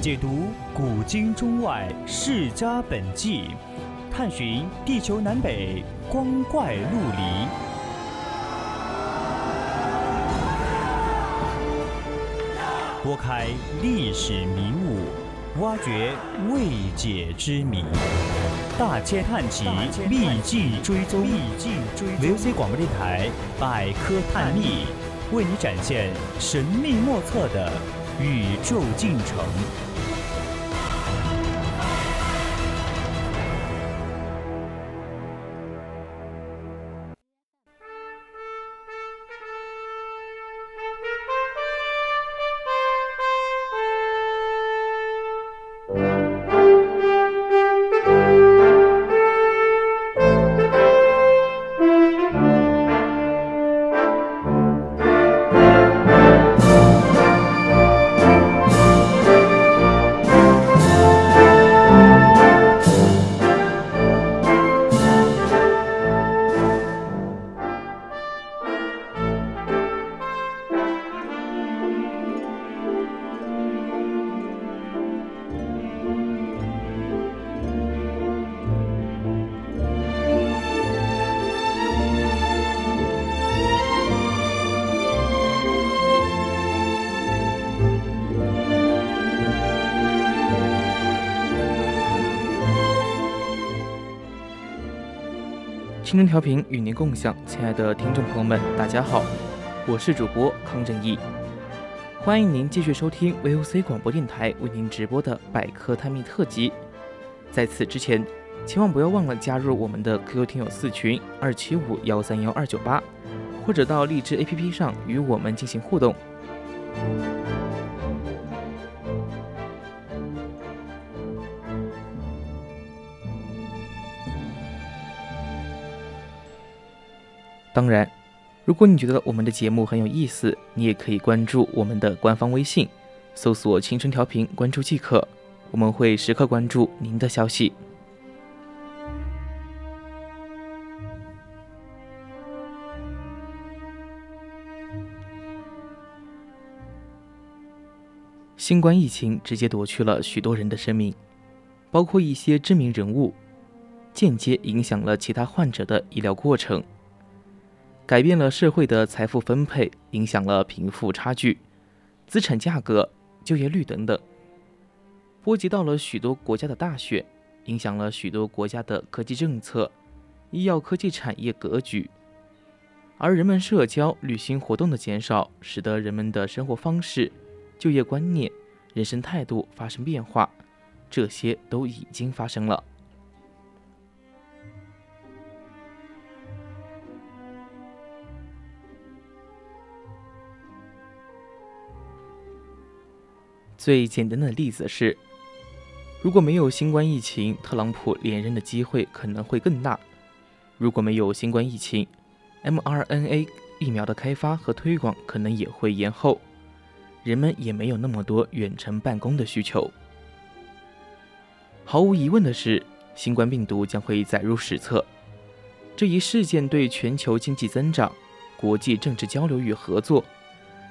解读古今中外世家本纪，探寻地球南北光怪陆离，拨开历史迷雾，挖掘未解之谜。大千探奇，秘境追踪，VOC 广播电台百科探秘，为你展现神秘莫测的宇宙进程。青春调频与您共享，亲爱的听众朋友们，大家好，我是主播康正义，欢迎您继续收听 VOC 广播电台为您直播的百科探秘特辑。在此之前，千万不要忘了加入我们的 QQ 听友四群二七五幺三幺二九八，或者到荔枝 APP 上与我们进行互动。当然，如果你觉得我们的节目很有意思，你也可以关注我们的官方微信，搜索“青春调频”，关注即可。我们会时刻关注您的消息。新冠疫情直接夺去了许多人的生命，包括一些知名人物，间接影响了其他患者的医疗过程。改变了社会的财富分配，影响了贫富差距、资产价格、就业率等等，波及到了许多国家的大选，影响了许多国家的科技政策、医药科技产业格局。而人们社交、旅行活动的减少，使得人们的生活方式、就业观念、人生态度发生变化，这些都已经发生了。最简单的例子是，如果没有新冠疫情，特朗普连任的机会可能会更大；如果没有新冠疫情，mRNA 疫苗的开发和推广可能也会延后，人们也没有那么多远程办公的需求。毫无疑问的是，新冠病毒将会载入史册。这一事件对全球经济增长、国际政治交流与合作、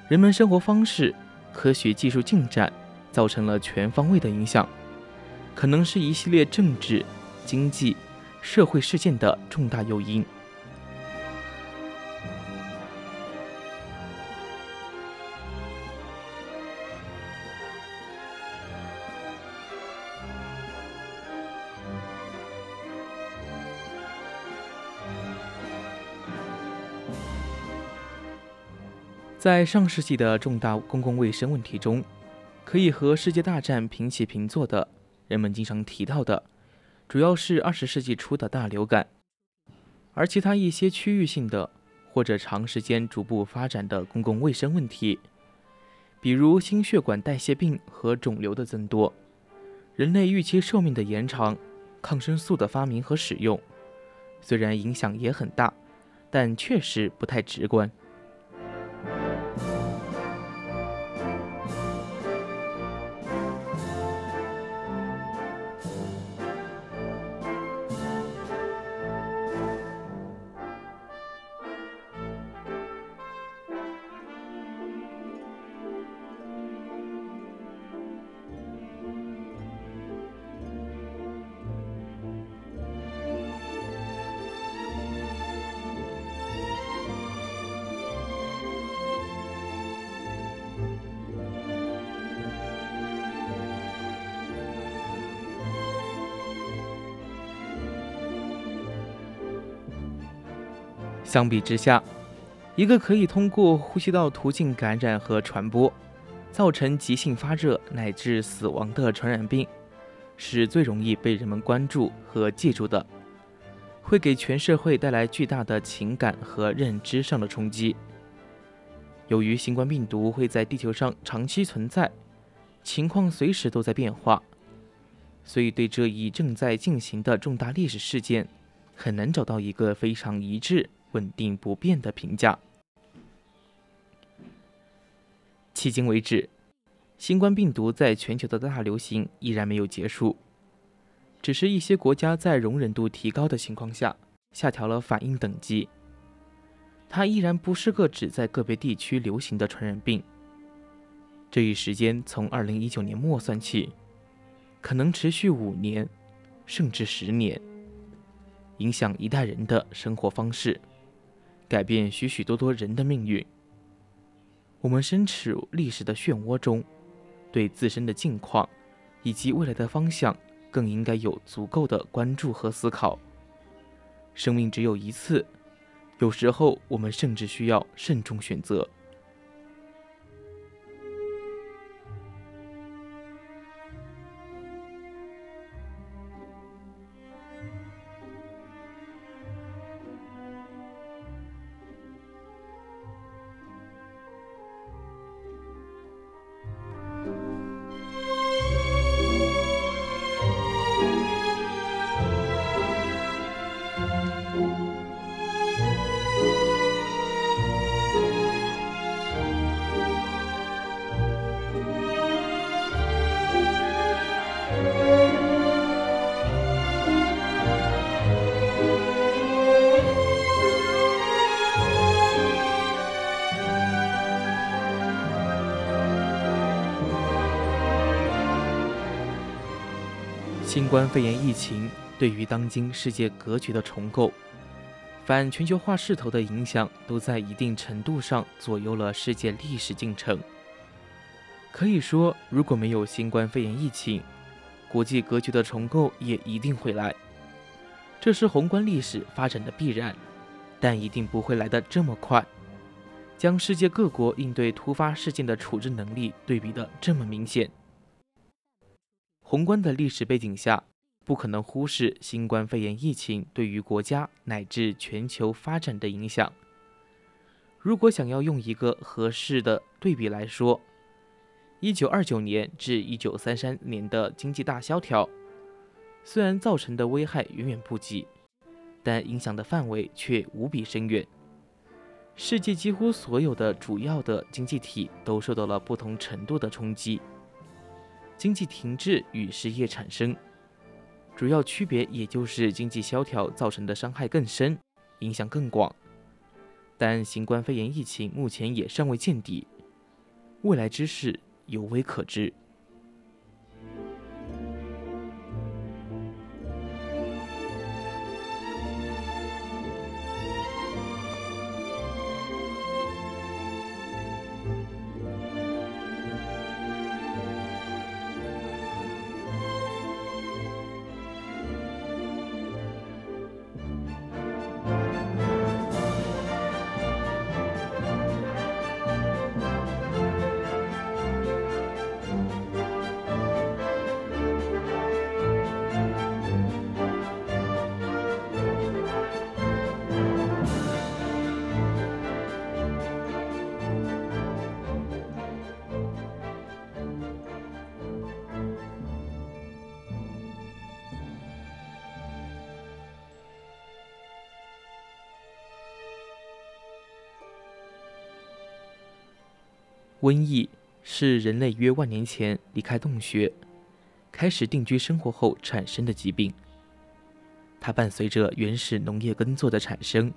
人们生活方式、科学技术进展。造成了全方位的影响，可能是一系列政治、经济、社会事件的重大诱因。在上世纪的重大公共卫生问题中。可以和世界大战平起平坐的，人们经常提到的，主要是二十世纪初的大流感，而其他一些区域性的或者长时间逐步发展的公共卫生问题，比如心血管代谢病和肿瘤的增多，人类预期寿命的延长，抗生素的发明和使用，虽然影响也很大，但确实不太直观。相比之下，一个可以通过呼吸道途径感染和传播，造成急性发热乃至死亡的传染病，是最容易被人们关注和记住的，会给全社会带来巨大的情感和认知上的冲击。由于新冠病毒会在地球上长期存在，情况随时都在变化，所以对这一正在进行的重大历史事件，很难找到一个非常一致、稳定不变的评价。迄今为止，新冠病毒在全球的大流行依然没有结束，只是一些国家在容忍度提高的情况下，下调了反应等级。它依然不是个只在个别地区流行的传染病。这一时间从二零一九年末算起，可能持续五年，甚至十年，影响一代人的生活方式，改变许许多多人的命运。我们身处历史的漩涡中，对自身的境况以及未来的方向，更应该有足够的关注和思考。生命只有一次。有时候，我们甚至需要慎重选择。新冠肺炎疫情对于当今世界格局的重构、反全球化势头的影响，都在一定程度上左右了世界历史进程。可以说，如果没有新冠肺炎疫情，国际格局的重构也一定会来。这是宏观历史发展的必然，但一定不会来得这么快，将世界各国应对突发事件的处置能力对比的这么明显。宏观的历史背景下，不可能忽视新冠肺炎疫情对于国家乃至全球发展的影响。如果想要用一个合适的对比来说，一九二九年至一九三三年的经济大萧条，虽然造成的危害远远不及，但影响的范围却无比深远。世界几乎所有的主要的经济体都受到了不同程度的冲击。经济停滞与失业产生，主要区别也就是经济萧条造成的伤害更深，影响更广。但新冠肺炎疫情目前也尚未见底，未来之事犹未可知。瘟疫是人类约万年前离开洞穴，开始定居生活后产生的疾病。它伴随着原始农业耕作的产生，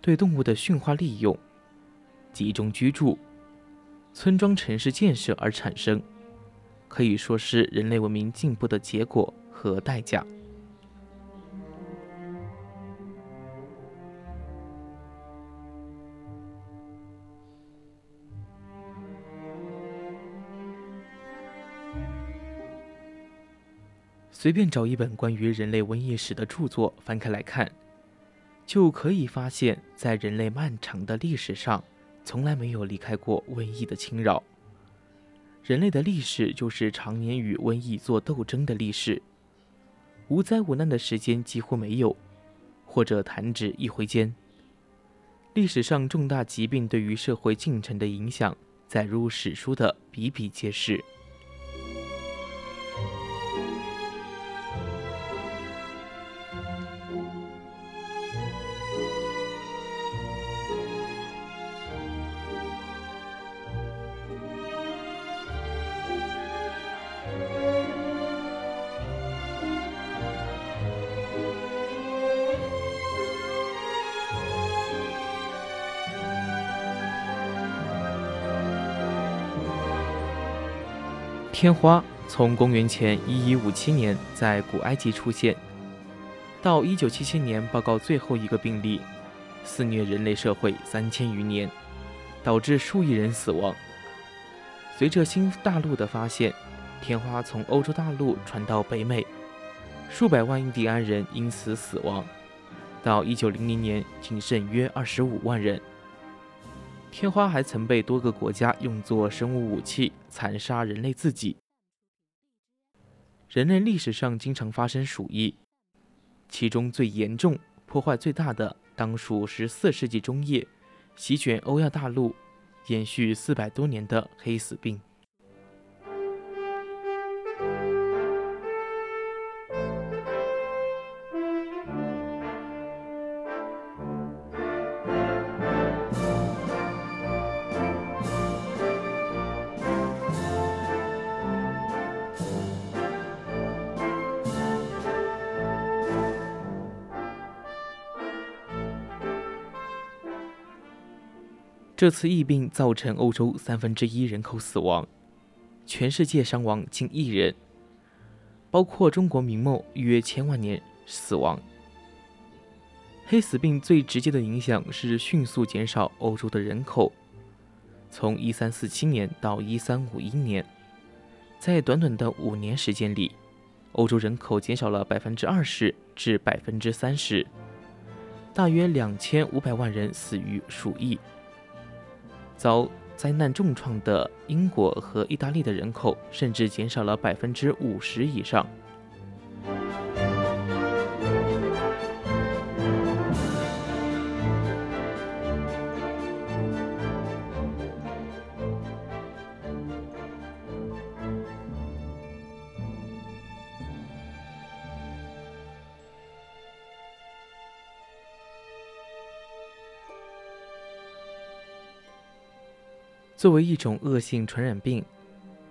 对动物的驯化利用、集中居住、村庄城市建设而产生，可以说是人类文明进步的结果和代价。随便找一本关于人类瘟疫史的著作，翻开来看，就可以发现，在人类漫长的历史上，从来没有离开过瘟疫的侵扰。人类的历史就是常年与瘟疫做斗争的历史，无灾无难的时间几乎没有，或者弹指一挥间。历史上重大疾病对于社会进程的影响，载入史书的比比皆是。天花从公元前一一五七年在古埃及出现，到一九七七年报告最后一个病例，肆虐人类社会三千余年，导致数亿人死亡。随着新大陆的发现，天花从欧洲大陆传到北美，数百万印第安人因此死亡。到一九零零年，仅剩约二十五万人。天花还曾被多个国家用作生物武器，残杀人类自己。人类历史上经常发生鼠疫，其中最严重、破坏最大的，当属十四世纪中叶席卷欧亚大陆、延续四百多年的黑死病。这次疫病造成欧洲三分之一人口死亡，全世界伤亡近亿人，包括中国明末约千万年死亡。黑死病最直接的影响是迅速减少欧洲的人口，从1347年到1351年，在短短的五年时间里，欧洲人口减少了百分之二十至百分之三十，大约两千五百万人死于鼠疫。遭灾难重创的英国和意大利的人口甚至减少了百分之五十以上。作为一种恶性传染病，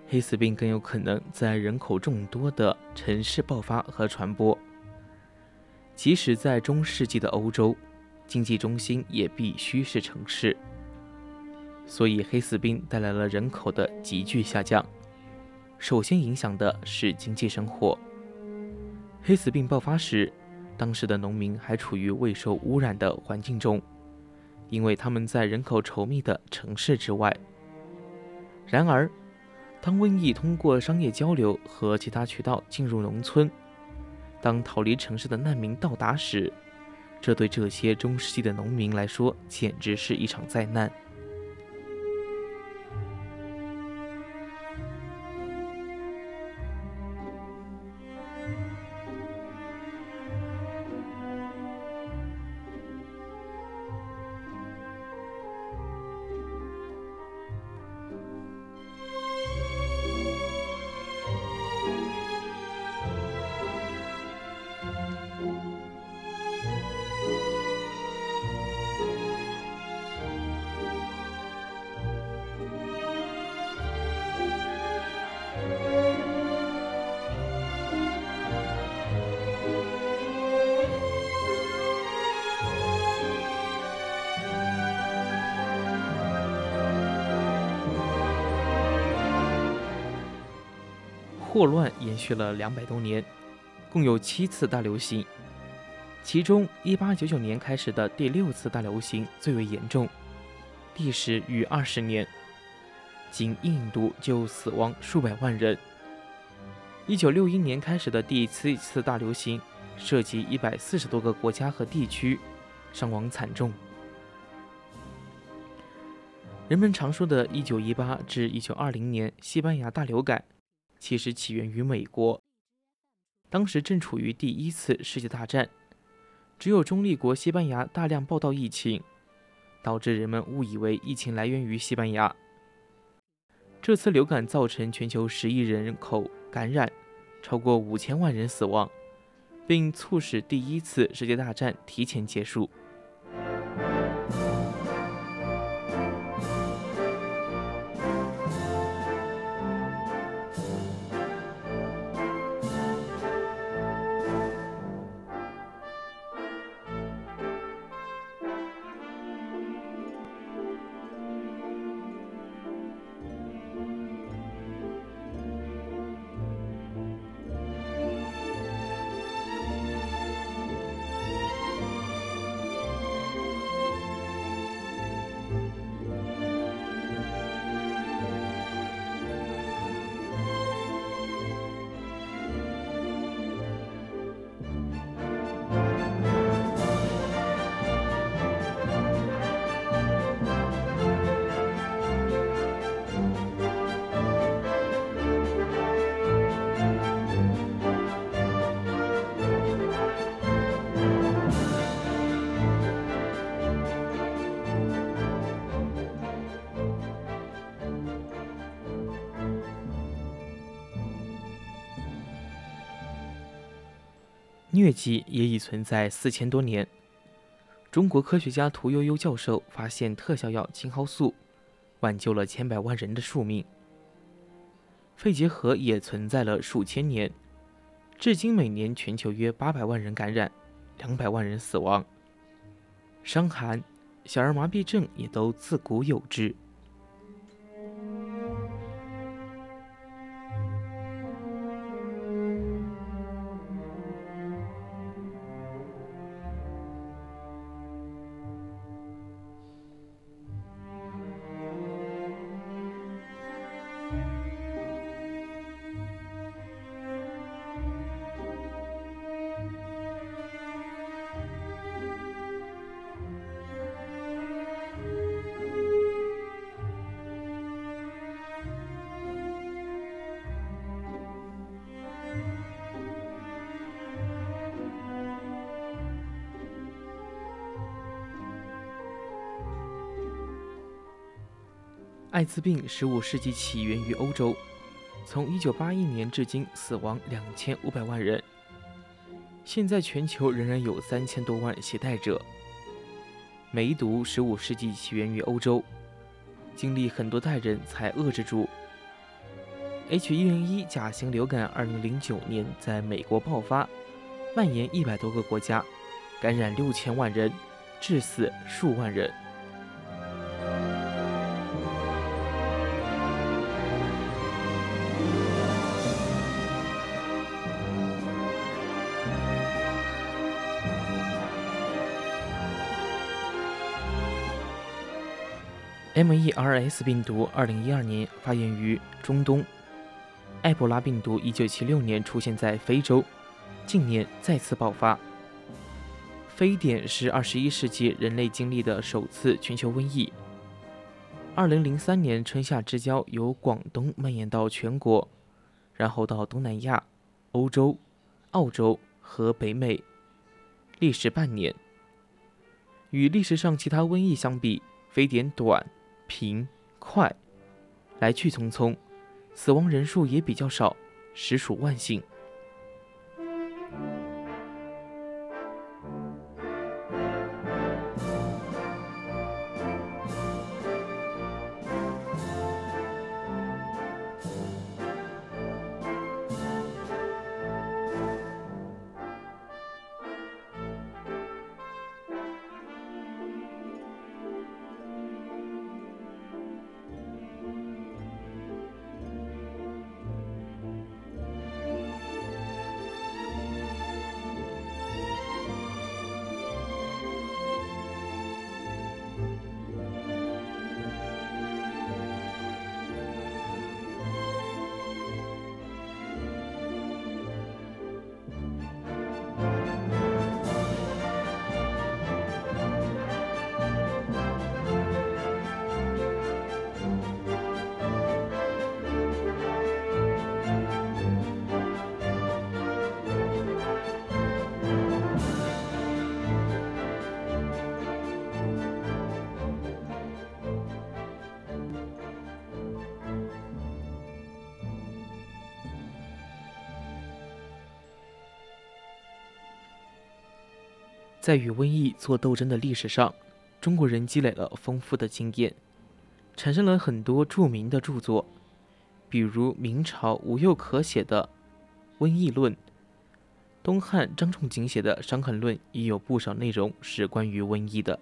黑死病更有可能在人口众多的城市爆发和传播。即使在中世纪的欧洲，经济中心也必须是城市，所以黑死病带来了人口的急剧下降。首先影响的是经济生活。黑死病爆发时，当时的农民还处于未受污染的环境中，因为他们在人口稠密的城市之外。然而，当瘟疫通过商业交流和其他渠道进入农村，当逃离城市的难民到达时，这对这些中世纪的农民来说简直是一场灾难。霍乱延续了两百多年，共有七次大流行，其中1899年开始的第六次大流行最为严重，历时逾二十年，仅印度就死亡数百万人。1961年开始的第七次大流行，涉及140多个国家和地区，伤亡惨重。人们常说的1918至1920年西班牙大流感，其实起源于美国。当时正处于第一次世界大战，只有中立国西班牙大量报道疫情，导致人们误以为疫情来源于西班牙。这次流感造成全球十亿人口感染，超过五千万人死亡，并促使第一次世界大战提前结束。疟疾也已存在四千多年。中国科学家屠呦呦教授发现特效药青蒿素，挽救了千百万人的宿命。肺结核也存在了数千年，至今每年全球约八百万人感染，两百万人死亡。伤寒、小儿麻痹症也都自古有之。艾滋病十五世纪起源于欧洲，从一九八一年至今死亡两千五百万人。现在全球仍然有三千多万携带者。梅毒十五世纪起源于欧洲，经历很多代人才遏制住。H1N1 甲型流感二零零九年在美国爆发，蔓延一百多个国家，感染六千万人，致死数万人。MERS 病毒二零一二年发源于中东，埃博拉病毒一九七六年出现在非洲，近年再次爆发。非典是二十一世纪人类经历的首次全球瘟疫。二零零三年春夏之交由广东蔓延到全国，然后到东南亚、欧洲、澳洲和北美，历时半年。与历史上其他瘟疫相比，非典短。平快，来去匆匆，死亡人数也比较少，实属万幸。在与瘟疫做斗争的历史上，中国人积累了丰富的经验，产生了很多著名的著作，比如明朝吴又可写的《瘟疫论》，东汉张仲景写的《伤寒论》也有不少内容是关于瘟疫的。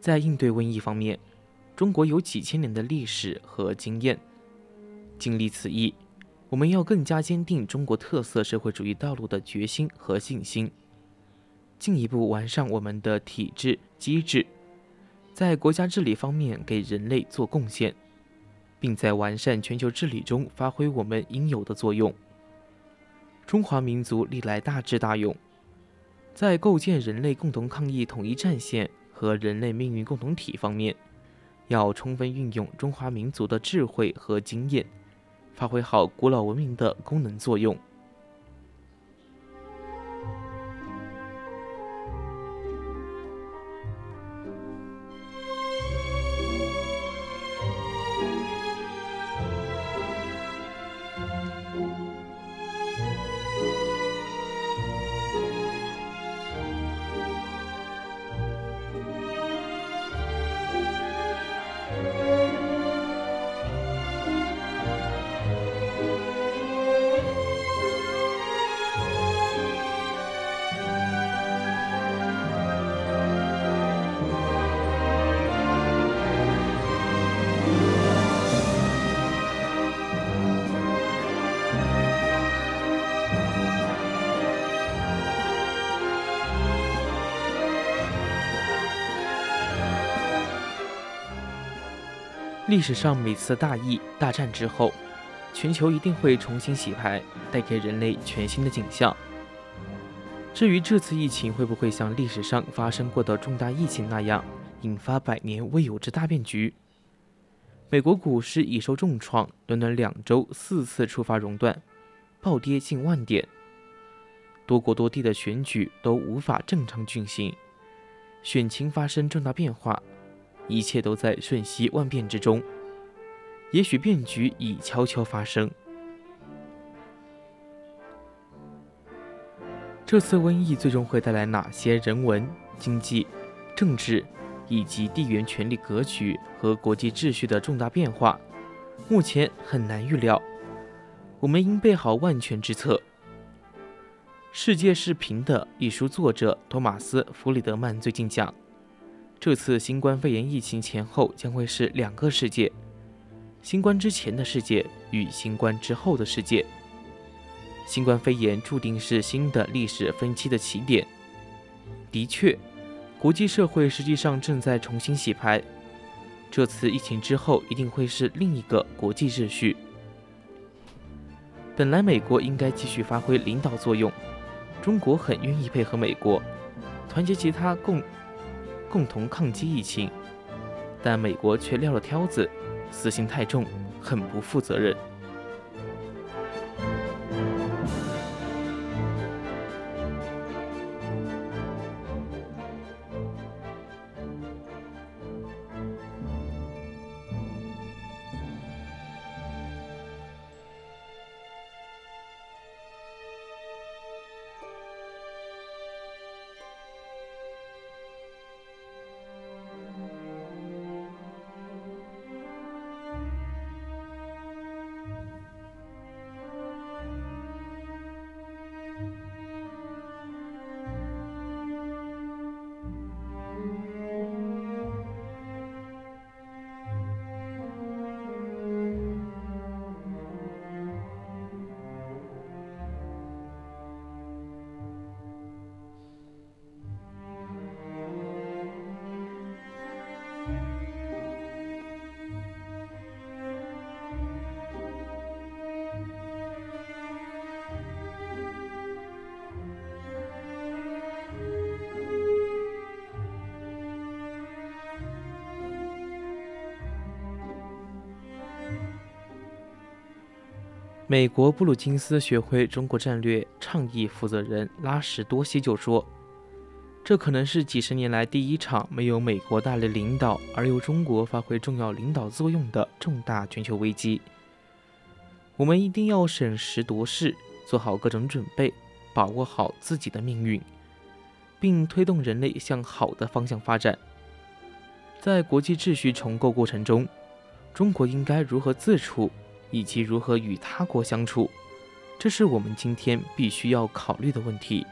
在应对瘟疫方面，中国有几千年的历史和经验。经历此役，我们要更加坚定中国特色社会主义道路的决心和信心，进一步完善我们的体制机制，在国家治理方面给人类做贡献，并在完善全球治理中发挥我们应有的作用。中华民族历来大智大勇，在构建人类共同抗疫统一战线。和人类命运共同体方面，要充分运用中华民族的智慧和经验，发挥好古老文明的功能作用。历史上每次大疫大战之后，全球一定会重新洗牌，带给人类全新的景象。至于这次疫情会不会像历史上发生过的重大疫情那样，引发百年未有之大变局？美国股市已受重创，短短两周四次触发熔断，暴跌近万点。多国多地的选举都无法正常进行，选情发生重大变化。一切都在瞬息万变之中，也许变局已悄悄发生。这次瘟疫最终会带来哪些人文、经济、政治以及地缘权力格局和国际秩序的重大变化，目前很难预料。我们应备好万全之策。《世界是平的》一书作者托马斯·弗里德曼最近讲。这次新冠肺炎疫情前后将会是两个世界：新冠之前的世界与新冠之后的世界。新冠肺炎注定是新的历史分期的起点。的确，国际社会实际上正在重新洗牌。这次疫情之后一定会是另一个国际秩序。本来美国应该继续发挥领导作用，中国很愿意配合美国，团结其他共。共同抗击疫情，但美国却撂了挑子，私心太重，很不负责任。美国布鲁金斯学会中国战略倡议负责人拉什多西就说：“这可能是几十年来第一场没有美国大力领导而由中国发挥重要领导作用的重大全球危机。我们一定要审时度势，做好各种准备，把握好自己的命运，并推动人类向好的方向发展。在国际秩序重构过程中，中国应该如何自处，以及如何与他国相处，这是我们今天必须要考虑的问题。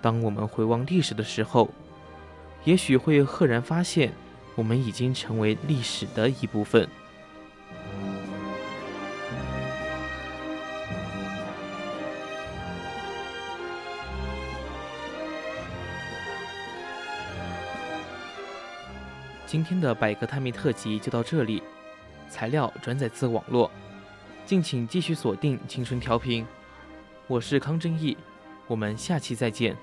当我们回望历史的时候，也许会赫然发现，我们已经成为历史的一部分。今天的百科探秘特辑就到这里，材料转载自网络，敬请继续锁定青春调频，我是康正义，我们下期再见。